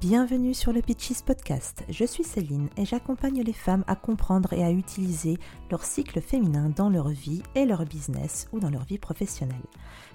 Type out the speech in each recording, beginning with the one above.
Bienvenue sur le Pitches Podcast. Je suis Céline et j'accompagne les femmes à comprendre et à utiliser leur cycle féminin dans leur vie et leur business ou dans leur vie professionnelle.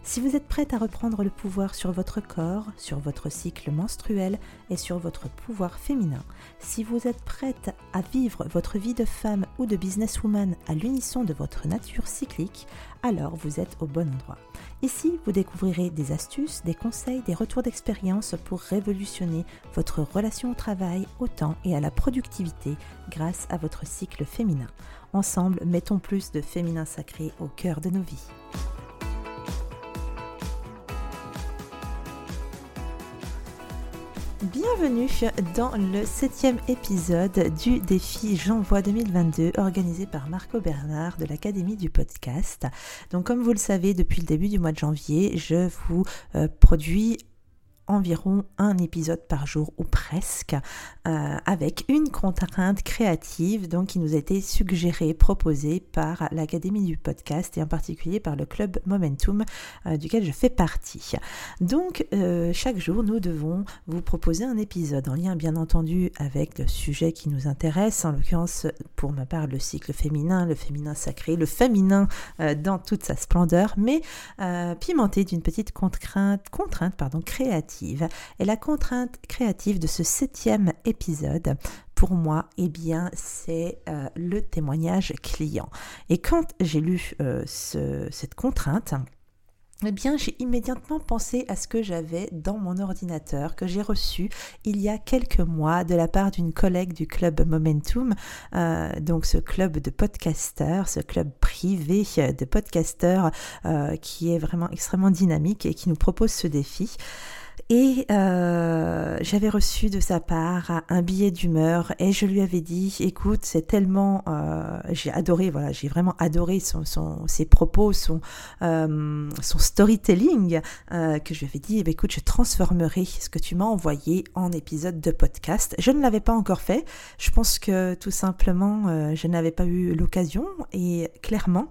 Si vous êtes prête à reprendre le pouvoir sur votre corps, sur votre cycle menstruel et sur votre pouvoir féminin, si vous êtes prête à vivre votre vie de femme ou de businesswoman à l'unisson de votre nature cyclique, alors vous êtes au bon endroit. Ici, vous découvrirez des astuces, des conseils, des retours d'expérience pour révolutionner votre relation au travail, au temps et à la productivité grâce à votre cycle féminin. Ensemble, mettons plus de féminin sacré au cœur de nos vies. Bienvenue dans le septième épisode du défi J'envoie 2022 organisé par Marco Bernard de l'Académie du podcast. Donc comme vous le savez, depuis le début du mois de janvier, je vous euh, produis environ un épisode par jour ou presque euh, avec une contrainte créative donc qui nous a été suggérée, proposée par l'Académie du podcast et en particulier par le club Momentum euh, duquel je fais partie. Donc euh, chaque jour nous devons vous proposer un épisode en lien bien entendu avec le sujet qui nous intéresse, en l'occurrence pour ma part le cycle féminin, le féminin sacré, le féminin dans toute sa splendeur, mais pimenté d'une petite contrainte, contrainte pardon, créative et la contrainte créative de ce septième épisode, pour moi, eh bien, c'est euh, le témoignage client. Et quand j'ai lu euh, cette contrainte, eh bien, j'ai immédiatement pensé à ce que j'avais dans mon ordinateur, que j'ai reçu il y a quelques mois de la part d'une collègue du club Momentum, euh, donc ce club de podcasteurs, ce club privé de podcasteurs qui est vraiment extrêmement dynamique et qui nous propose ce défi. Et euh, j'avais reçu de sa part un billet d'humeur et je lui avais dit, écoute, c'est tellement, euh, j'ai adoré, voilà, j'ai vraiment adoré son, son, ses propos, son, euh, son storytelling, que je lui avais dit, eh ben, écoute, je transformerai ce que tu m'as envoyé en épisode de podcast. Je ne l'avais pas encore fait. Je pense que tout simplement, je n'avais pas eu l'occasion et clairement,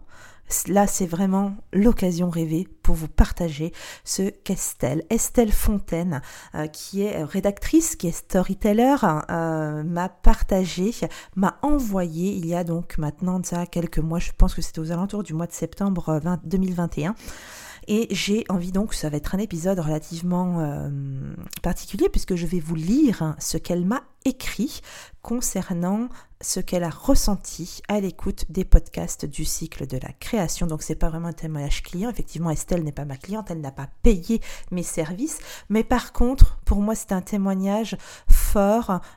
Là, c'est vraiment l'occasion rêvée pour vous partager ce qu'Estelle, Estelle Fontaine, euh, qui est rédactrice, qui est storyteller, euh, m'a partagé, m'a envoyé il y a donc maintenant ça quelques mois, je pense que c'était aux alentours du mois de septembre 2021. Euh, Et j'ai envie donc, ça va être un épisode relativement particulier puisque je vais vous lire ce qu'elle m'a écrit concernant ce qu'elle a ressenti à l'écoute des podcasts du cycle de la création. Donc c'est pas vraiment un témoignage client. Effectivement, Estelle n'est pas ma cliente, elle n'a pas payé mes services, mais par contre, pour moi, c'est un témoignage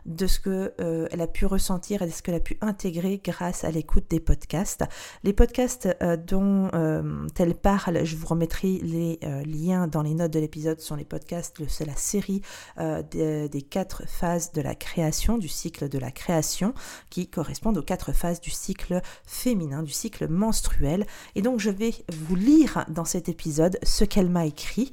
de ce que euh, elle a pu ressentir et de ce qu'elle a pu intégrer grâce à l'écoute des podcasts. Les podcasts euh, dont euh, elle parle, je vous remettrai les liens dans les notes de l'épisode, sont les podcasts, c'est la série des, des quatre phases de la création du cycle de la création, qui correspondent aux quatre phases du cycle féminin, du cycle menstruel. Et donc je vais vous lire dans cet épisode ce qu'elle m'a écrit.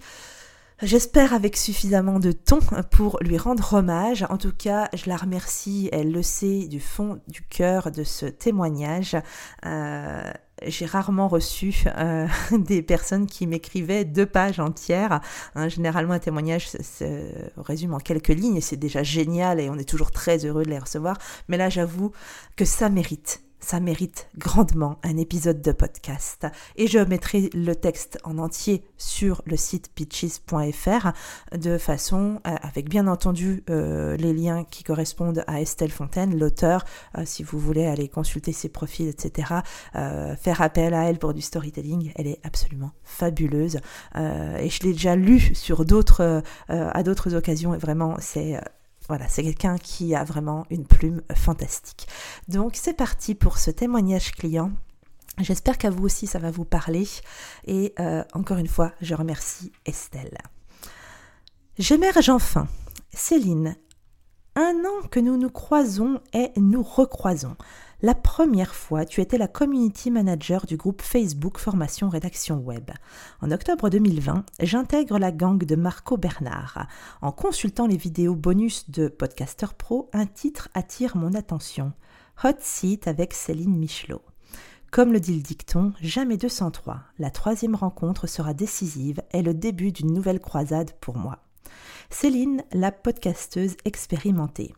J'espère avec suffisamment de ton pour lui rendre hommage. En tout cas, je la remercie, elle le sait du fond du cœur de ce témoignage. Euh, j'ai rarement reçu euh, des personnes qui m'écrivaient deux pages entières. Hein, généralement, un témoignage se, résume en quelques lignes c'est déjà génial et on est toujours très heureux de les recevoir. Mais là, j'avoue que ça mérite ça mérite grandement un épisode de podcast. Et je mettrai le texte en entier sur le site pitches.fr de façon, euh, avec bien entendu euh, les liens qui correspondent à Estelle Fontaine, l'auteur, euh, si vous voulez aller consulter ses profils, etc., faire appel à elle pour du storytelling, elle est absolument fabuleuse. et je l'ai déjà lu sur d'autres, à d'autres occasions, et vraiment, c'est voilà, c'est quelqu'un qui a vraiment une plume fantastique. Donc c'est parti pour ce témoignage client. J'espère qu'à vous aussi ça va vous parler. Et euh, encore une fois, je remercie Estelle. J'émerge enfin. Céline, un an que nous nous croisons et nous recroisons. La première fois, tu étais la community manager du groupe Facebook Formation Rédaction Web. En octobre 2020, j'intègre la gang de Marco Bernard. En consultant les vidéos bonus de Podcaster Pro, un titre attire mon attention. Hot Seat avec Céline Michelot. Comme le dit le dicton, jamais 203. La troisième rencontre sera décisive et le début d'une nouvelle croisade pour moi. Céline, la podcasteuse expérimentée.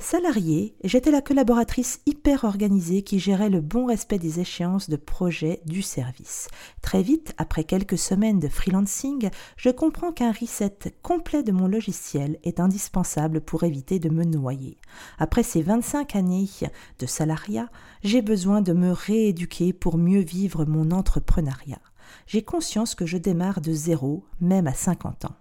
Salariée, j'étais la collaboratrice hyper organisée qui gérait le bon respect des échéances de projet du service. Très vite, après quelques semaines de freelancing, je comprends qu'un reset complet de mon logiciel est indispensable pour éviter de me noyer. Après ces 25 années de salariat, j'ai besoin de me rééduquer pour mieux vivre mon entrepreneuriat. J'ai conscience que je démarre de zéro, même à 50 ans.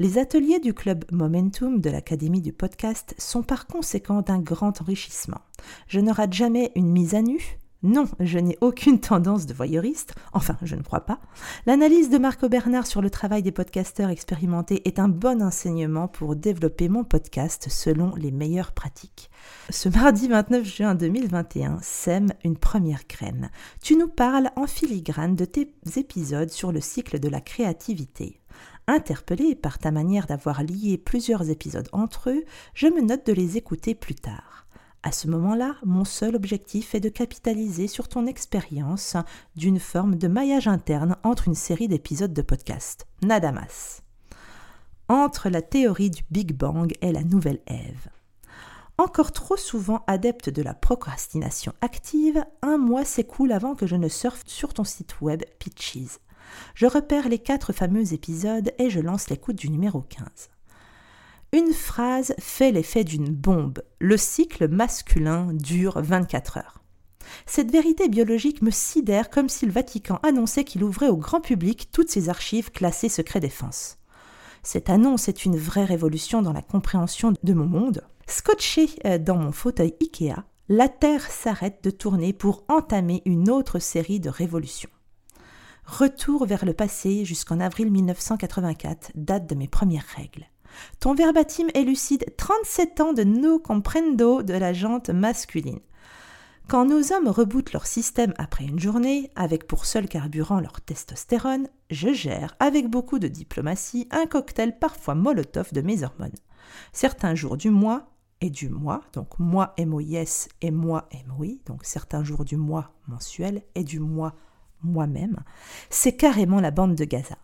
Les ateliers du club Momentum de l'Académie du podcast sont par conséquent d'un grand enrichissement. Je ne rate jamais une mise à nu. Non, je n'ai aucune tendance de voyeuriste, enfin je ne crois pas. L'analyse de Marco Bernard sur le travail des podcasteurs expérimentés est un bon enseignement pour développer mon podcast selon les meilleures pratiques. Ce mardi 29 juin 2021 sème une première graine. Tu nous parles en filigrane de tes épisodes sur le cycle de la créativité. Interpellé par ta manière d'avoir lié plusieurs épisodes entre eux, je me note de les écouter plus tard. À ce moment-là, mon seul objectif est de capitaliser sur ton expérience d'une forme de maillage interne entre une série d'épisodes de podcast. Nadamas. Entre la théorie du Big Bang et la nouvelle Ève. Encore trop souvent adepte de la procrastination active, un mois s'écoule avant que je ne surfe sur ton site web Pitches. Je repère les quatre fameux épisodes et je lance l'écoute du numéro 15. Une phrase fait l'effet d'une bombe. Le cycle masculin dure 24 heures. Cette vérité biologique me sidère comme si le Vatican annonçait qu'il ouvrait au grand public toutes ses archives classées secret défense. Cette annonce est une vraie révolution dans la compréhension de mon monde. Scotché euh, dans mon fauteuil Ikea, la Terre s'arrête de tourner pour entamer une autre série de révolutions. Retour vers le passé jusqu'en avril 1984, date de mes premières règles. Ton verbatim élucide 37 ans de no comprendo de la jante masculine. Quand nos hommes rebootent leur système après une journée, avec pour seul carburant leur testostérone, je gère, avec beaucoup de diplomatie, un cocktail parfois molotov de mes hormones. Certains jours du mois, et du mois, donc mois MOIS et mois MOI, donc certains jours du mois mensuel et du mois moi-même, c'est carrément la bande de Gaza.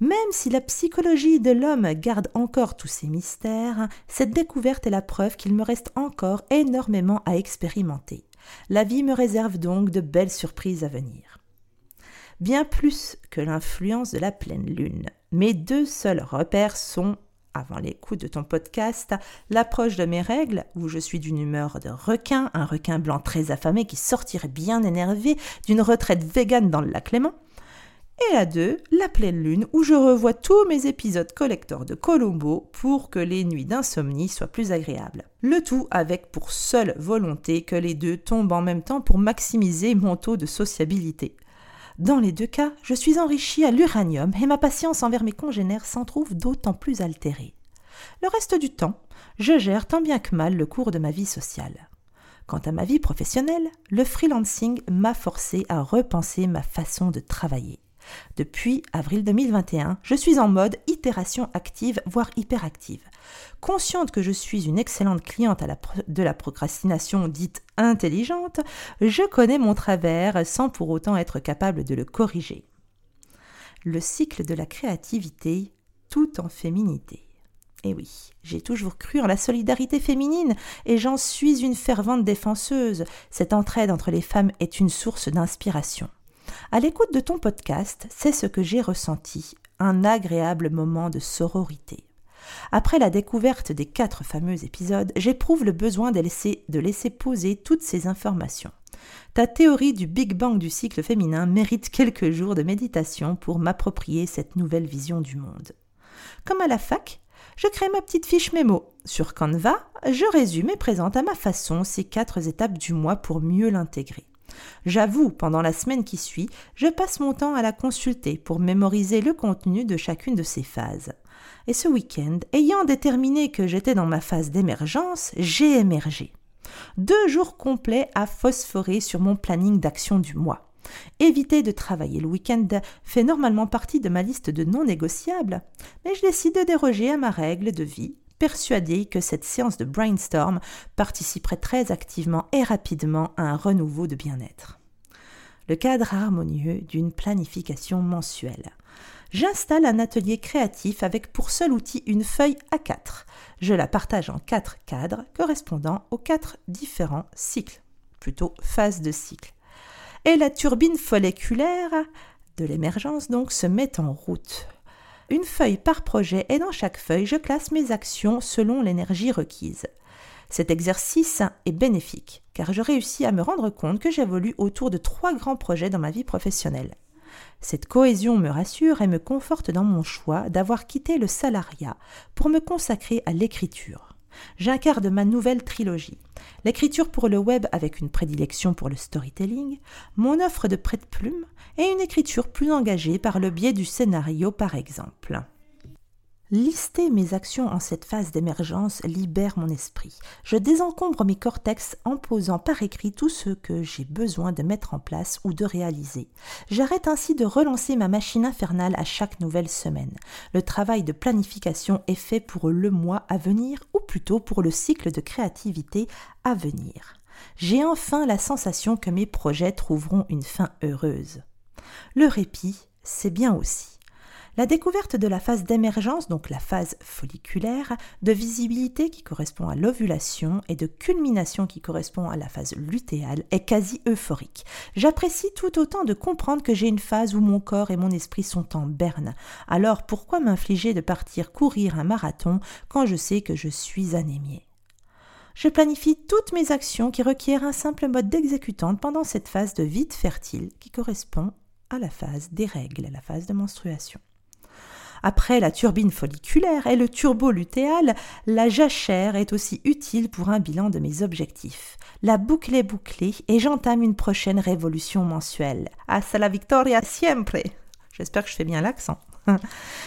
Même si la psychologie de l'homme garde encore tous ses mystères, cette découverte est la preuve qu'il me reste encore énormément à expérimenter. La vie me réserve donc de belles surprises à venir. Bien plus que l'influence de la pleine lune, mes deux seuls repères sont avant l'écoute de ton podcast, l'approche de mes règles, où je suis d'une humeur de requin, un requin blanc très affamé qui sortirait bien énervé d'une retraite végane dans le lac Léman. Et à deux, la pleine lune, où je revois tous mes épisodes collector de Colombo pour que les nuits d'insomnie soient plus agréables. Le tout avec pour seule volonté que les deux tombent en même temps pour maximiser mon taux de sociabilité. Dans les deux cas, je suis enrichi à l'uranium et ma patience envers mes congénères s'en trouve d'autant plus altérée. Le reste du temps, je gère tant bien que mal le cours de ma vie sociale. Quant à ma vie professionnelle, le freelancing m'a forcé à repenser ma façon de travailler. Depuis avril 2021, je suis en mode itération active, voire hyperactive. Consciente que je suis une excellente cliente de la procrastination dite intelligente, je connais mon travers sans pour autant être capable de le corriger. Le cycle de la créativité tout en féminité. Eh oui, j'ai toujours cru en la solidarité féminine et j'en suis une fervente défenseuse. Cette entraide entre les femmes est une source d'inspiration. À l'écoute de ton podcast, c'est ce que j'ai ressenti, un agréable moment de sororité. Après la découverte des quatre fameux épisodes, j'éprouve le besoin de laisser, de laisser poser toutes ces informations. Ta théorie du Big Bang du cycle féminin mérite quelques jours de méditation pour m'approprier cette nouvelle vision du monde. Comme à la fac, je crée ma petite fiche mémo. Sur Canva, je résume et présente à ma façon ces quatre étapes du mois pour mieux l'intégrer. J'avoue, pendant la semaine qui suit, je passe mon temps à la consulter pour mémoriser le contenu de chacune de ces phases. Et ce week-end, ayant déterminé que j'étais dans ma phase d'émergence, j'ai émergé. Deux jours complets à phosphorer sur mon planning d'action du mois. Éviter de travailler le week-end fait normalement partie de ma liste de non négociables, mais je décide de déroger à ma règle de vie persuadé que cette séance de brainstorm participerait très activement et rapidement à un renouveau de bien-être. Le cadre harmonieux d'une planification mensuelle. J'installe un atelier créatif avec pour seul outil une feuille A4. Je la partage en quatre cadres correspondant aux quatre différents cycles, plutôt phases de cycle. Et la turbine folliculaire de l'émergence donc se met en route. Une feuille par projet et dans chaque feuille, je classe mes actions selon l'énergie requise. Cet exercice est bénéfique car je réussis à me rendre compte que j'évolue autour de trois grands projets dans ma vie professionnelle. Cette cohésion me rassure et me conforte dans mon choix d'avoir quitté le salariat pour me consacrer à l'écriture. J'incarne ma nouvelle trilogie. L'écriture pour le web avec une prédilection pour le storytelling, mon offre de prête-plume et une écriture plus engagée par le biais du scénario par exemple. Lister mes actions en cette phase d'émergence libère mon esprit. Je désencombre mes cortex en posant par écrit tout ce que j'ai besoin de mettre en place ou de réaliser. J'arrête ainsi de relancer ma machine infernale à chaque nouvelle semaine. Le travail de planification est fait pour le mois à venir ou plutôt pour le cycle de créativité à venir. J'ai enfin la sensation que mes projets trouveront une fin heureuse. Le répit, c'est bien aussi. La découverte de la phase d'émergence, donc la phase folliculaire, de visibilité qui correspond à l'ovulation et de culmination qui correspond à la phase lutéale est quasi euphorique. J'apprécie tout autant de comprendre que j'ai une phase où mon corps et mon esprit sont en berne. Alors pourquoi m'infliger de partir courir un marathon quand je sais que je suis anémiée? Je planifie toutes mes actions qui requièrent un simple mode d'exécutante pendant cette phase de vide fertile qui correspond à la phase des règles, à la phase de menstruation. Après la turbine folliculaire et le turbo lutéal, la jachère est aussi utile pour un bilan de mes objectifs. La boucle est bouclée et j'entame une prochaine révolution mensuelle. Hasta la victoria siempre! J'espère que je fais bien l'accent.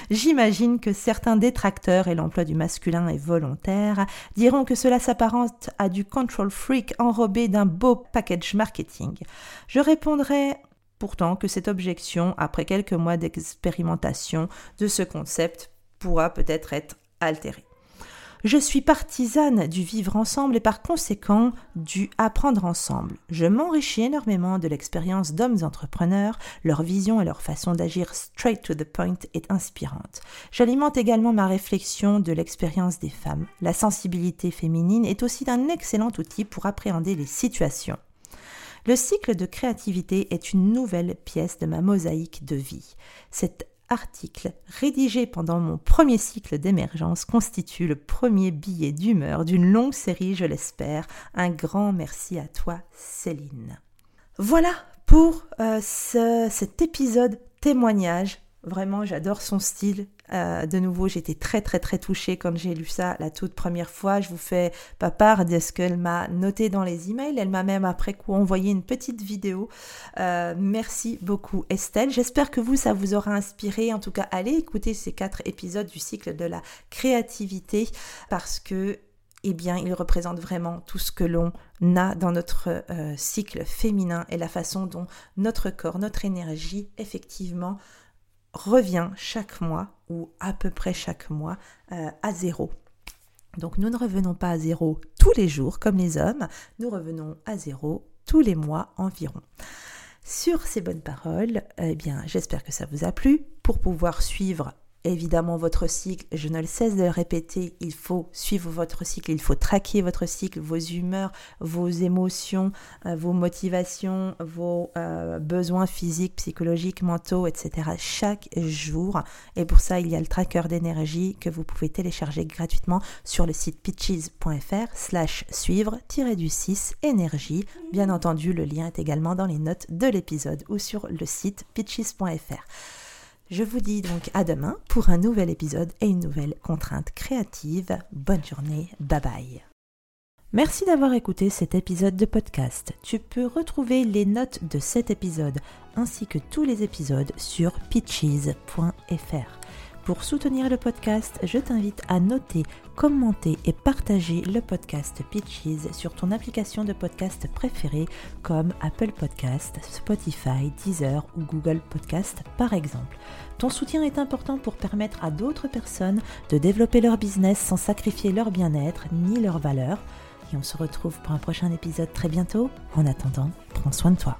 J'imagine que certains détracteurs, et l'emploi du masculin est volontaire, diront que cela s'apparente à du control freak enrobé d'un beau package marketing. Je répondrai pourtant que cette objection, après quelques mois d'expérimentation de ce concept, pourra peut-être être altérée. Je suis partisane du vivre ensemble et par conséquent du apprendre ensemble. Je m'enrichis énormément de l'expérience d'hommes entrepreneurs, leur vision et leur façon d'agir straight to the point est inspirante. J'alimente également ma réflexion de l'expérience des femmes. La sensibilité féminine est aussi un excellent outil pour appréhender les situations. Le cycle de créativité est une nouvelle pièce de ma mosaïque de vie. Cet article, rédigé pendant mon premier cycle d'émergence, constitue le premier billet d'humeur d'une longue série, je l'espère. Un grand merci à toi, Céline. Voilà pour euh, cet épisode témoignage Vraiment, j'adore son style. Euh, de nouveau, j'étais très très très touchée comme j'ai lu ça la toute première fois. Je vous fais pas part de ce qu'elle m'a noté dans les emails. Elle m'a même après coup envoyé une petite vidéo. Euh, merci beaucoup Estelle. J'espère que vous, ça vous aura inspiré. En tout cas, allez écouter ces quatre épisodes du cycle de la créativité parce que eh bien, il représente vraiment tout ce que l'on a dans notre euh, cycle féminin et la façon dont notre corps, notre énergie, effectivement, revient chaque mois, ou à peu près chaque mois, euh, à zéro. Donc nous ne revenons pas à zéro tous les jours comme les hommes, nous revenons à zéro tous les mois environ. Sur ces bonnes paroles, eh bien, j'espère que ça vous a plu. Pour pouvoir suivre évidemment votre cycle, je ne cesse de le répéter, il faut suivre votre cycle, il faut traquer votre cycle, vos humeurs, vos émotions, euh, vos motivations, vos euh, besoins physiques, psychologiques, mentaux, etc. chaque jour. Et pour ça, il y a le tracker d'énergie que vous pouvez télécharger gratuitement sur le site pitches.fr slash suivre-du 6 énergie. Bien entendu, le lien est également dans les notes de l'épisode ou sur le site pitches.fr. Je vous dis donc à demain pour un nouvel épisode et une nouvelle contrainte créative. Bonne journée, bye bye. Merci d'avoir écouté cet épisode de podcast. Tu peux retrouver les notes de cet épisode ainsi que tous les épisodes sur pitches.fr. Pour soutenir le podcast, je t'invite à noter, commenter et partager le podcast Pitches sur ton application de podcast préférée comme Apple Podcast, Spotify, Deezer ou Google Podcast par exemple. Ton soutien est important pour permettre à d'autres personnes de développer leur business sans sacrifier leur bien-être ni leurs valeurs. Et on se retrouve pour un prochain épisode très bientôt. En attendant, prends soin de toi.